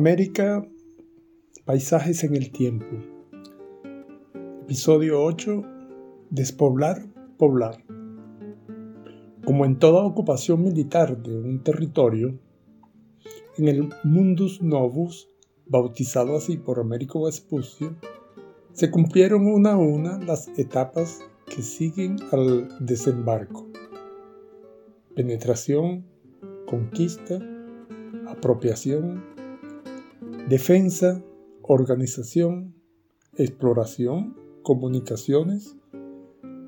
América, paisajes en el tiempo. Episodio 8. Despoblar, poblar. Como en toda ocupación militar de un territorio, en el Mundus Novus, bautizado así por Américo Vespucio, se cumplieron una a una las etapas que siguen al desembarco. Penetración, conquista, apropiación, defensa, organización, exploración, comunicaciones,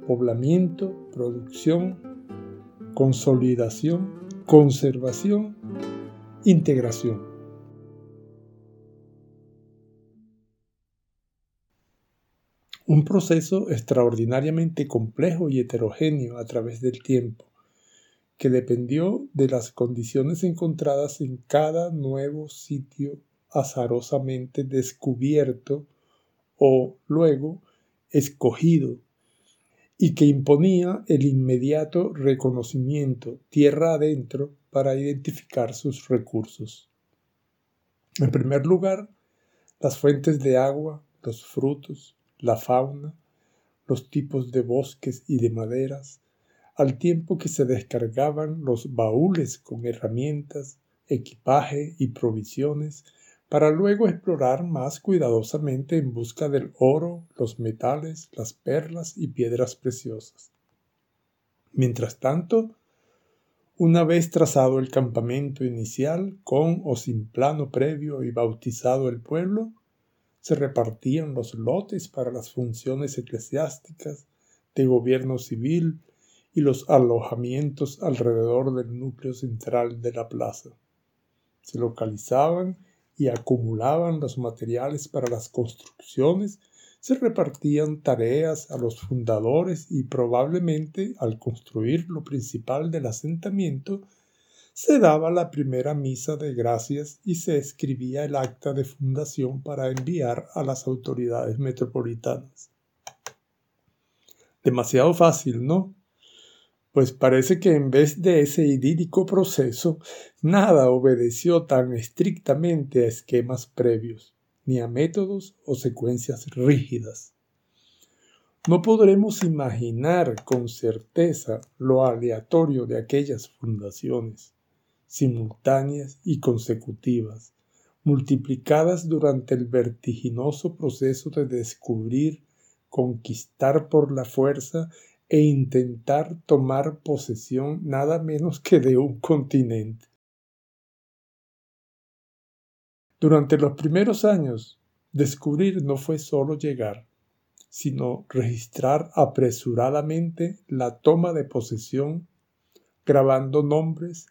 poblamiento, producción, consolidación, conservación, integración. Un proceso extraordinariamente complejo y heterogéneo a través del tiempo, que dependió de las condiciones encontradas en cada nuevo sitio azarosamente descubierto o luego escogido y que imponía el inmediato reconocimiento tierra adentro para identificar sus recursos. En primer lugar, las fuentes de agua, los frutos, la fauna, los tipos de bosques y de maderas, al tiempo que se descargaban los baúles con herramientas, equipaje y provisiones para luego explorar más cuidadosamente en busca del oro, los metales, las perlas y piedras preciosas. Mientras tanto, una vez trazado el campamento inicial, con o sin plano previo y bautizado el pueblo, se repartían los lotes para las funciones eclesiásticas, de gobierno civil y los alojamientos alrededor del núcleo central de la plaza. Se localizaban y acumulaban los materiales para las construcciones, se repartían tareas a los fundadores y probablemente al construir lo principal del asentamiento, se daba la primera misa de gracias y se escribía el acta de fundación para enviar a las autoridades metropolitanas. Demasiado fácil, ¿no? Pues parece que en vez de ese idílico proceso, nada obedeció tan estrictamente a esquemas previos, ni a métodos o secuencias rígidas. No podremos imaginar con certeza lo aleatorio de aquellas fundaciones, simultáneas y consecutivas, multiplicadas durante el vertiginoso proceso de descubrir, conquistar por la fuerza e intentar tomar posesión nada menos que de un continente. Durante los primeros años, descubrir no fue solo llegar, sino registrar apresuradamente la toma de posesión, grabando nombres,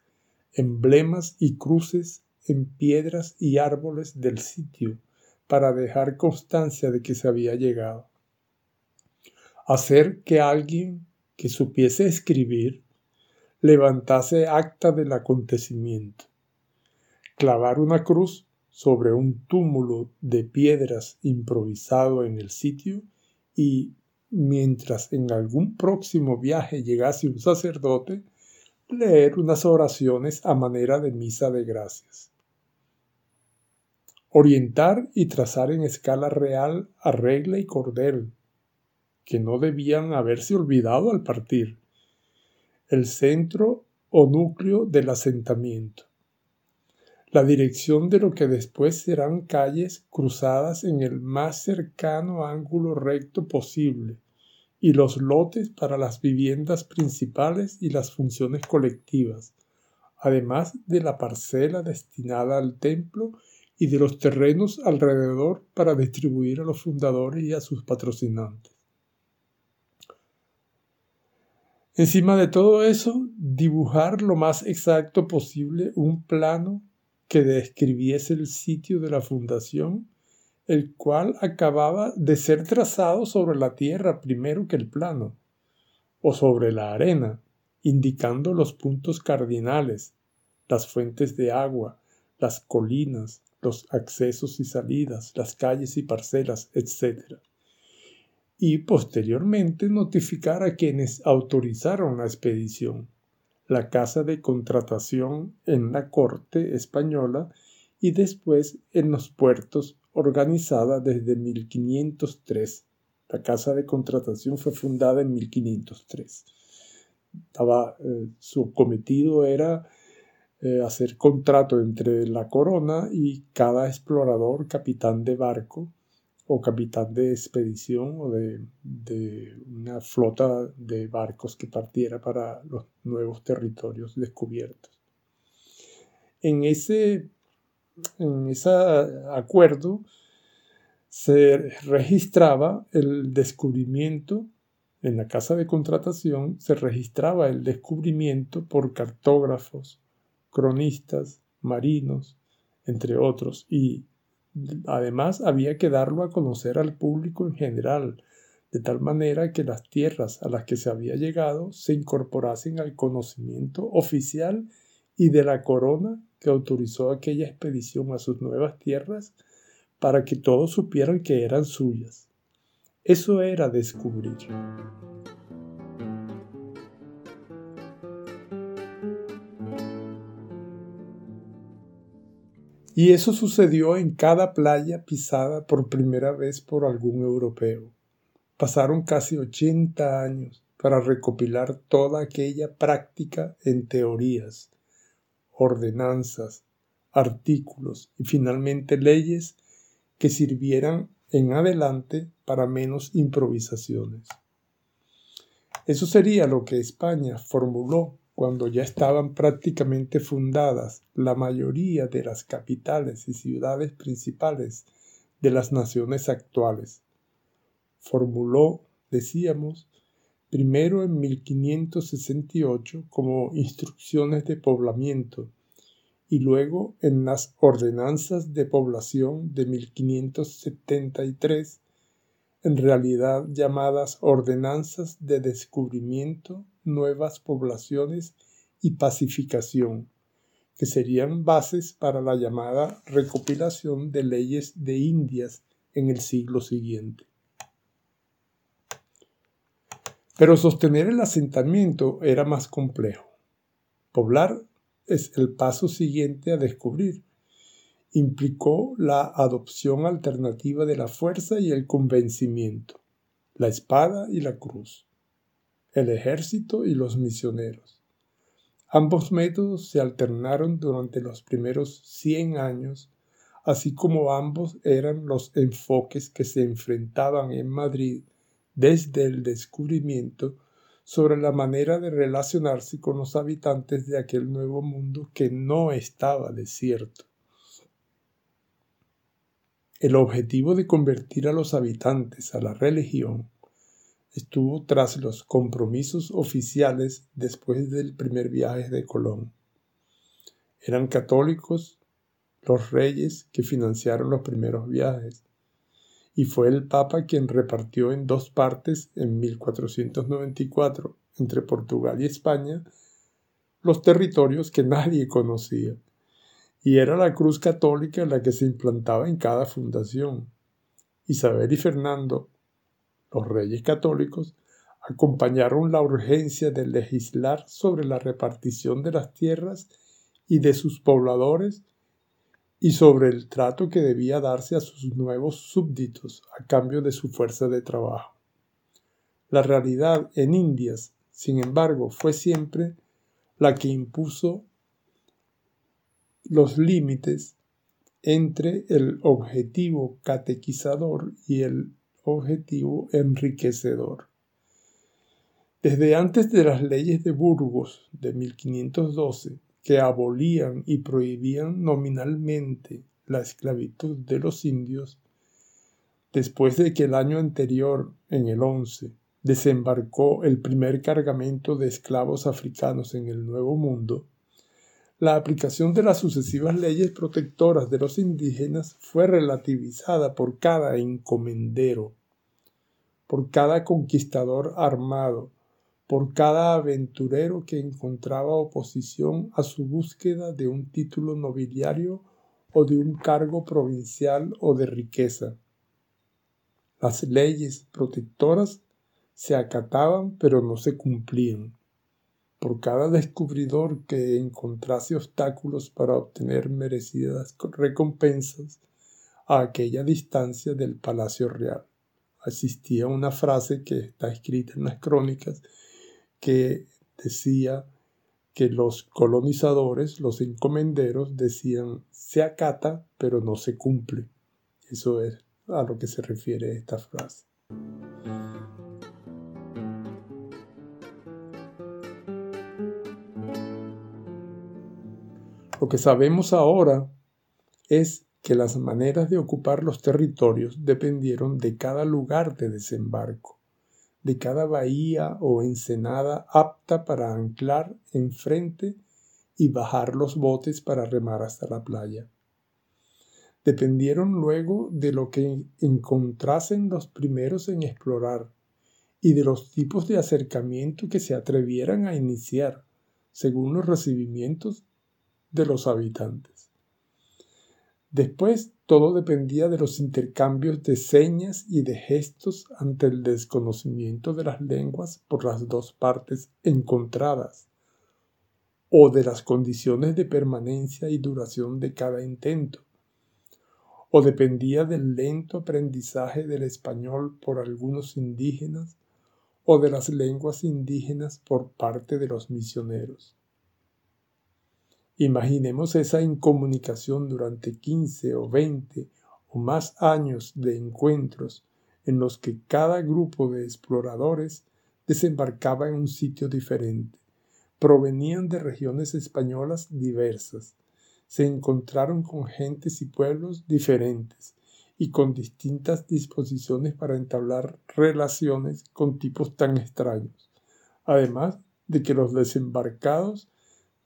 emblemas y cruces en piedras y árboles del sitio para dejar constancia de que se había llegado hacer que alguien que supiese escribir levantase acta del acontecimiento, clavar una cruz sobre un túmulo de piedras improvisado en el sitio y, mientras en algún próximo viaje llegase un sacerdote, leer unas oraciones a manera de misa de gracias. Orientar y trazar en escala real a regla y cordel que no debían haberse olvidado al partir, el centro o núcleo del asentamiento, la dirección de lo que después serán calles cruzadas en el más cercano ángulo recto posible, y los lotes para las viviendas principales y las funciones colectivas, además de la parcela destinada al templo y de los terrenos alrededor para distribuir a los fundadores y a sus patrocinantes. Encima de todo eso, dibujar lo más exacto posible un plano que describiese el sitio de la fundación, el cual acababa de ser trazado sobre la tierra primero que el plano, o sobre la arena, indicando los puntos cardinales, las fuentes de agua, las colinas, los accesos y salidas, las calles y parcelas, etc y posteriormente notificar a quienes autorizaron la expedición, la casa de contratación en la corte española y después en los puertos organizada desde 1503. La Casa de Contratación fue fundada en 1503. Eh, su cometido era eh, hacer contrato entre la corona y cada explorador, capitán de barco o capitán de expedición o de, de una flota de barcos que partiera para los nuevos territorios descubiertos. En ese, en ese acuerdo se registraba el descubrimiento en la casa de contratación se registraba el descubrimiento por cartógrafos, cronistas, marinos, entre otros, y además había que darlo a conocer al público en general, de tal manera que las tierras a las que se había llegado se incorporasen al conocimiento oficial y de la corona que autorizó aquella expedición a sus nuevas tierras para que todos supieran que eran suyas. Eso era descubrir. Y eso sucedió en cada playa pisada por primera vez por algún europeo. Pasaron casi 80 años para recopilar toda aquella práctica en teorías, ordenanzas, artículos y finalmente leyes que sirvieran en adelante para menos improvisaciones. Eso sería lo que España formuló cuando ya estaban prácticamente fundadas la mayoría de las capitales y ciudades principales de las naciones actuales. Formuló, decíamos, primero en 1568 como instrucciones de poblamiento y luego en las ordenanzas de población de 1573, en realidad llamadas ordenanzas de descubrimiento, nuevas poblaciones y pacificación, que serían bases para la llamada recopilación de leyes de Indias en el siglo siguiente. Pero sostener el asentamiento era más complejo. Poblar es el paso siguiente a descubrir. Implicó la adopción alternativa de la fuerza y el convencimiento, la espada y la cruz, el ejército y los misioneros. Ambos métodos se alternaron durante los primeros 100 años, así como ambos eran los enfoques que se enfrentaban en Madrid desde el descubrimiento sobre la manera de relacionarse con los habitantes de aquel nuevo mundo que no estaba desierto. El objetivo de convertir a los habitantes a la religión estuvo tras los compromisos oficiales después del primer viaje de Colón. Eran católicos los reyes que financiaron los primeros viajes, y fue el Papa quien repartió en dos partes en 1494 entre Portugal y España los territorios que nadie conocía, y era la cruz católica la que se implantaba en cada fundación. Isabel y Fernando, los reyes católicos, acompañaron la urgencia de legislar sobre la repartición de las tierras y de sus pobladores y sobre el trato que debía darse a sus nuevos súbditos a cambio de su fuerza de trabajo. La realidad en Indias, sin embargo, fue siempre la que impuso los límites entre el objetivo catequizador y el objetivo enriquecedor. Desde antes de las leyes de Burgos de 1512, que abolían y prohibían nominalmente la esclavitud de los indios, después de que el año anterior, en el 11, desembarcó el primer cargamento de esclavos africanos en el Nuevo Mundo, la aplicación de las sucesivas leyes protectoras de los indígenas fue relativizada por cada encomendero, por cada conquistador armado, por cada aventurero que encontraba oposición a su búsqueda de un título nobiliario o de un cargo provincial o de riqueza. Las leyes protectoras se acataban pero no se cumplían. Por cada descubridor que encontrase obstáculos para obtener merecidas recompensas a aquella distancia del Palacio Real. Asistía una frase que está escrita en las crónicas que decía que los colonizadores, los encomenderos, decían se acata pero no se cumple. Eso es a lo que se refiere esta frase. Lo que sabemos ahora es que las maneras de ocupar los territorios dependieron de cada lugar de desembarco, de cada bahía o ensenada apta para anclar enfrente y bajar los botes para remar hasta la playa. Dependieron luego de lo que encontrasen los primeros en explorar y de los tipos de acercamiento que se atrevieran a iniciar, según los recibimientos de los habitantes. Después todo dependía de los intercambios de señas y de gestos ante el desconocimiento de las lenguas por las dos partes encontradas, o de las condiciones de permanencia y duración de cada intento, o dependía del lento aprendizaje del español por algunos indígenas, o de las lenguas indígenas por parte de los misioneros. Imaginemos esa incomunicación durante 15 o 20 o más años de encuentros en los que cada grupo de exploradores desembarcaba en un sitio diferente. Provenían de regiones españolas diversas. Se encontraron con gentes y pueblos diferentes y con distintas disposiciones para entablar relaciones con tipos tan extraños. Además de que los desembarcados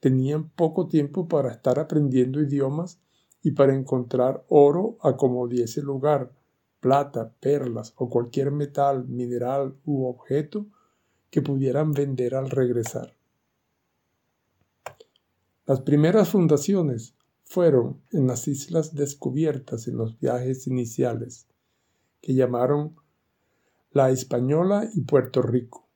tenían poco tiempo para estar aprendiendo idiomas y para encontrar oro a como diese lugar, plata, perlas o cualquier metal, mineral u objeto que pudieran vender al regresar. Las primeras fundaciones fueron en las islas descubiertas en los viajes iniciales, que llamaron La Española y Puerto Rico.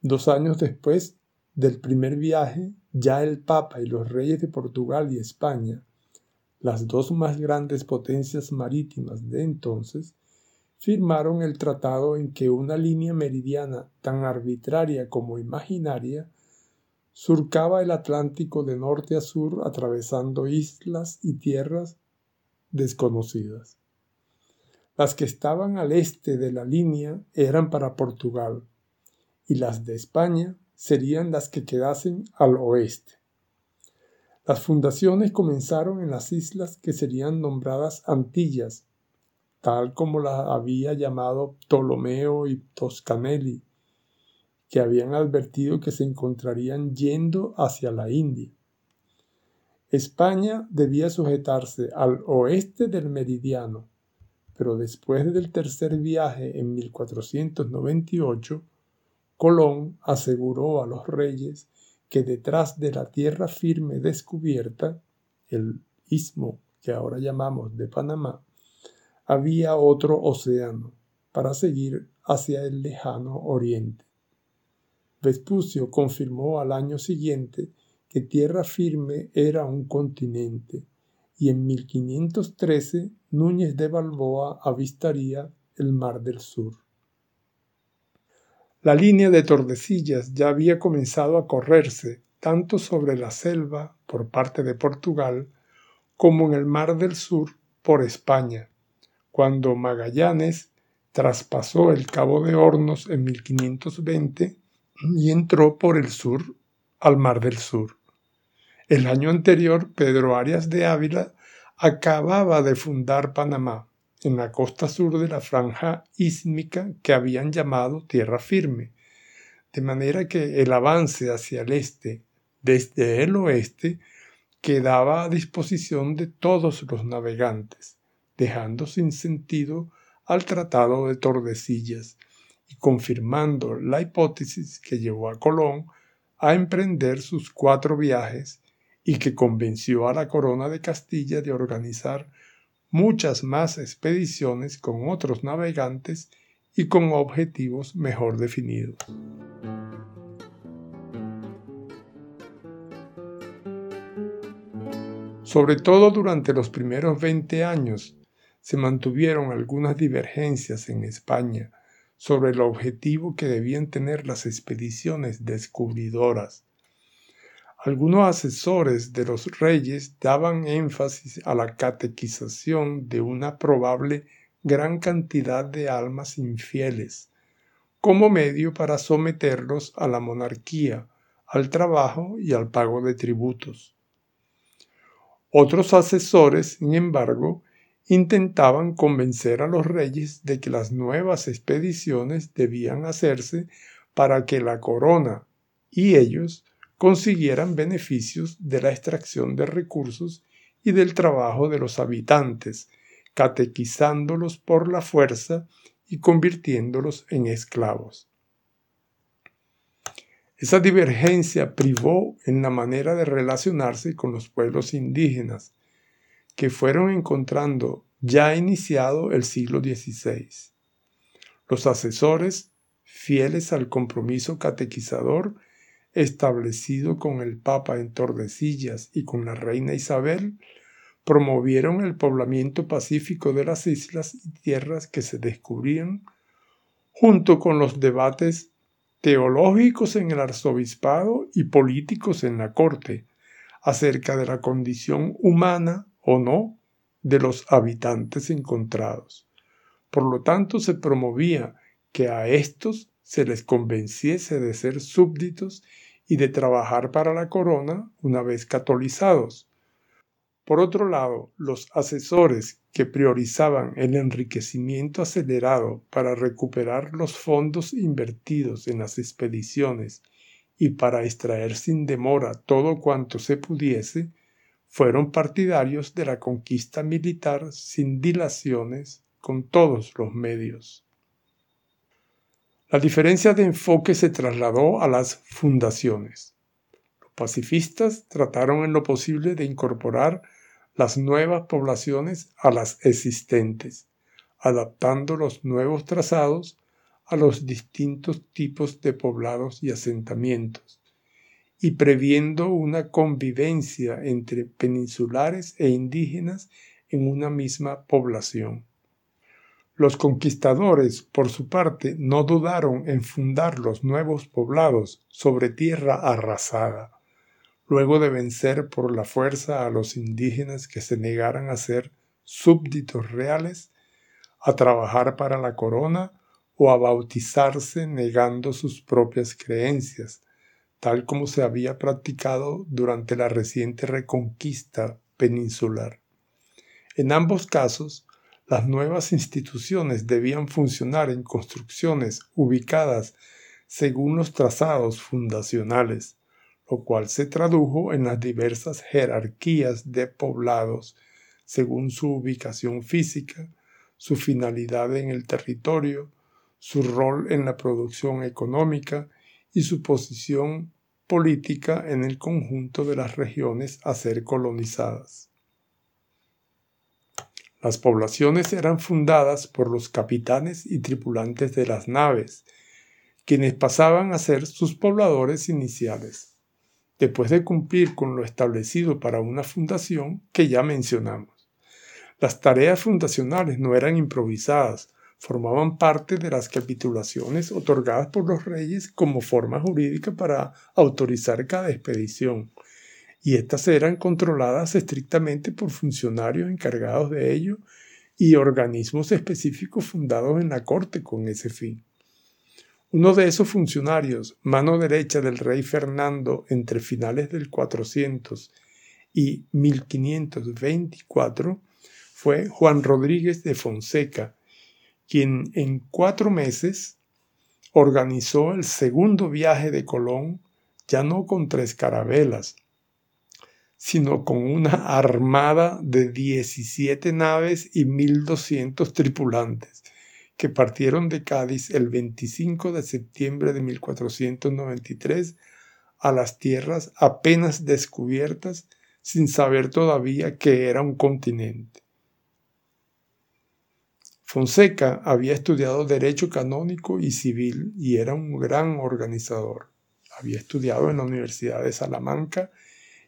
Dos años después del primer viaje, ya el Papa y los reyes de Portugal y España, las dos más grandes potencias marítimas de entonces, firmaron el tratado en que una línea meridiana tan arbitraria como imaginaria surcaba el Atlántico de norte a sur atravesando islas y tierras desconocidas. Las que estaban al este de la línea eran para Portugal y las de España serían las que quedasen al oeste. Las fundaciones comenzaron en las islas que serían nombradas Antillas, tal como las había llamado Ptolomeo y Toscanelli, que habían advertido que se encontrarían yendo hacia la India. España debía sujetarse al oeste del meridiano, pero después del tercer viaje en 1498, Colón aseguró a los reyes que detrás de la tierra firme descubierta, el istmo que ahora llamamos de Panamá, había otro océano para seguir hacia el lejano oriente. Vespucio confirmó al año siguiente que tierra firme era un continente y en 1513 Núñez de Balboa avistaría el Mar del Sur. La línea de Tordesillas ya había comenzado a correrse tanto sobre la selva por parte de Portugal como en el Mar del Sur por España, cuando Magallanes traspasó el Cabo de Hornos en 1520 y entró por el sur al Mar del Sur. El año anterior, Pedro Arias de Ávila acababa de fundar Panamá en la costa sur de la franja ísmica que habían llamado tierra firme, de manera que el avance hacia el este desde el oeste quedaba a disposición de todos los navegantes, dejando sin sentido al Tratado de Tordesillas y confirmando la hipótesis que llevó a Colón a emprender sus cuatro viajes y que convenció a la corona de Castilla de organizar muchas más expediciones con otros navegantes y con objetivos mejor definidos. Sobre todo durante los primeros 20 años se mantuvieron algunas divergencias en España sobre el objetivo que debían tener las expediciones descubridoras, algunos asesores de los reyes daban énfasis a la catequización de una probable gran cantidad de almas infieles, como medio para someterlos a la monarquía, al trabajo y al pago de tributos. Otros asesores, sin embargo, intentaban convencer a los reyes de que las nuevas expediciones debían hacerse para que la corona y ellos consiguieran beneficios de la extracción de recursos y del trabajo de los habitantes, catequizándolos por la fuerza y convirtiéndolos en esclavos. Esa divergencia privó en la manera de relacionarse con los pueblos indígenas, que fueron encontrando ya iniciado el siglo XVI. Los asesores, fieles al compromiso catequizador establecido con el Papa en Tordesillas y con la reina Isabel, promovieron el poblamiento pacífico de las islas y tierras que se descubrían, junto con los debates teológicos en el arzobispado y políticos en la corte, acerca de la condición humana o no de los habitantes encontrados. Por lo tanto, se promovía que a estos se les convenciese de ser súbditos y de trabajar para la corona una vez catolizados, por otro lado, los asesores que priorizaban el enriquecimiento acelerado para recuperar los fondos invertidos en las expediciones y para extraer sin demora todo cuanto se pudiese, fueron partidarios de la conquista militar sin dilaciones con todos los medios. La diferencia de enfoque se trasladó a las fundaciones. Los pacifistas trataron en lo posible de incorporar las nuevas poblaciones a las existentes, adaptando los nuevos trazados a los distintos tipos de poblados y asentamientos, y previendo una convivencia entre peninsulares e indígenas en una misma población. Los conquistadores, por su parte, no dudaron en fundar los nuevos poblados sobre tierra arrasada, luego de vencer por la fuerza a los indígenas que se negaran a ser súbditos reales, a trabajar para la corona o a bautizarse negando sus propias creencias, tal como se había practicado durante la reciente reconquista peninsular. En ambos casos, las nuevas instituciones debían funcionar en construcciones ubicadas según los trazados fundacionales, lo cual se tradujo en las diversas jerarquías de poblados según su ubicación física, su finalidad en el territorio, su rol en la producción económica y su posición política en el conjunto de las regiones a ser colonizadas. Las poblaciones eran fundadas por los capitanes y tripulantes de las naves, quienes pasaban a ser sus pobladores iniciales después de cumplir con lo establecido para una fundación que ya mencionamos. Las tareas fundacionales no eran improvisadas, formaban parte de las capitulaciones otorgadas por los reyes como forma jurídica para autorizar cada expedición, y éstas eran controladas estrictamente por funcionarios encargados de ello y organismos específicos fundados en la corte con ese fin. Uno de esos funcionarios, mano derecha del rey Fernando entre finales del 400 y 1524, fue Juan Rodríguez de Fonseca, quien en cuatro meses organizó el segundo viaje de Colón, ya no con tres carabelas, sino con una armada de 17 naves y 1.200 tripulantes, que partieron de Cádiz el 25 de septiembre de 1493 a las tierras apenas descubiertas sin saber todavía que era un continente. Fonseca había estudiado derecho canónico y civil y era un gran organizador. Había estudiado en la Universidad de Salamanca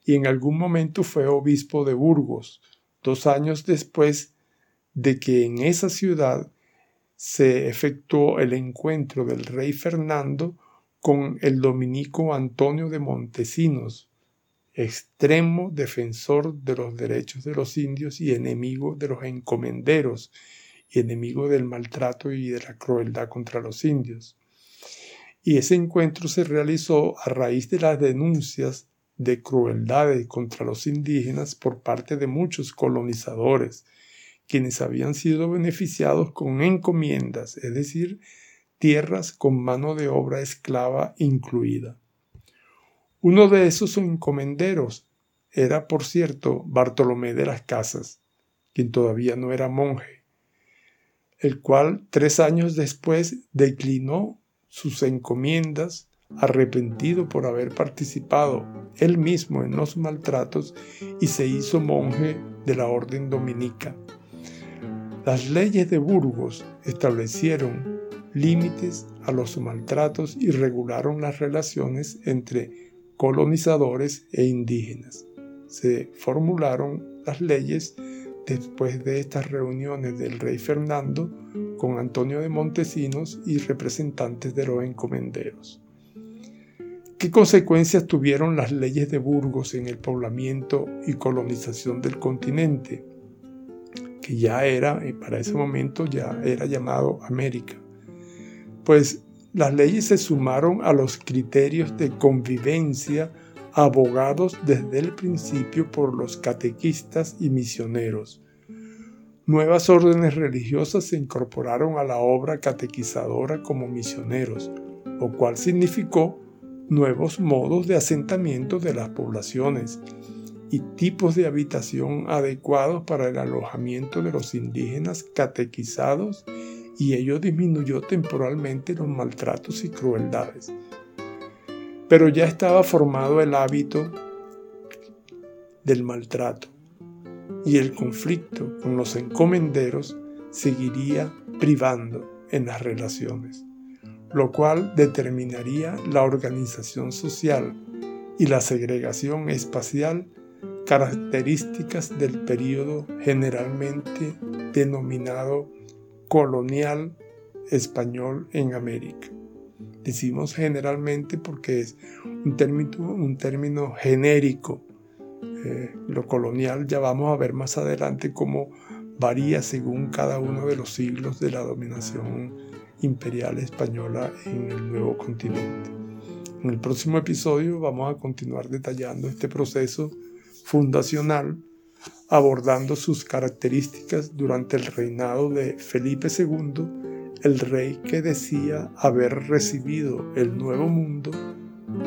y en algún momento fue obispo de Burgos, dos años después de que en esa ciudad se efectuó el encuentro del rey Fernando con el dominico Antonio de Montesinos, extremo defensor de los derechos de los indios y enemigo de los encomenderos y enemigo del maltrato y de la crueldad contra los indios. Y ese encuentro se realizó a raíz de las denuncias de crueldades contra los indígenas por parte de muchos colonizadores, quienes habían sido beneficiados con encomiendas, es decir, tierras con mano de obra esclava incluida. Uno de esos encomenderos era, por cierto, Bartolomé de las Casas, quien todavía no era monje, el cual tres años después declinó sus encomiendas arrepentido por haber participado él mismo en los maltratos y se hizo monje de la orden dominica. Las leyes de Burgos establecieron límites a los maltratos y regularon las relaciones entre colonizadores e indígenas. Se formularon las leyes después de estas reuniones del rey Fernando con Antonio de Montesinos y representantes de los encomenderos. ¿Qué consecuencias tuvieron las leyes de Burgos en el poblamiento y colonización del continente? Que ya era, para ese momento ya era llamado América. Pues las leyes se sumaron a los criterios de convivencia abogados desde el principio por los catequistas y misioneros. Nuevas órdenes religiosas se incorporaron a la obra catequizadora como misioneros, lo cual significó nuevos modos de asentamiento de las poblaciones y tipos de habitación adecuados para el alojamiento de los indígenas catequizados y ello disminuyó temporalmente los maltratos y crueldades. Pero ya estaba formado el hábito del maltrato y el conflicto con los encomenderos seguiría privando en las relaciones lo cual determinaría la organización social y la segregación espacial, características del periodo generalmente denominado colonial español en América. Decimos generalmente porque es un término, un término genérico. Eh, lo colonial ya vamos a ver más adelante cómo varía según cada uno de los siglos de la dominación imperial española en el nuevo continente. En el próximo episodio vamos a continuar detallando este proceso fundacional, abordando sus características durante el reinado de Felipe II, el rey que decía haber recibido el nuevo mundo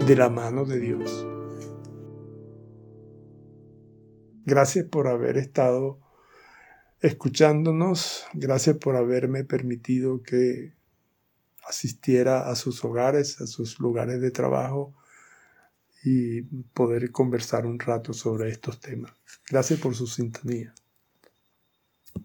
de la mano de Dios. Gracias por haber estado escuchándonos, gracias por haberme permitido que asistiera a sus hogares, a sus lugares de trabajo y poder conversar un rato sobre estos temas. Gracias por su sintonía.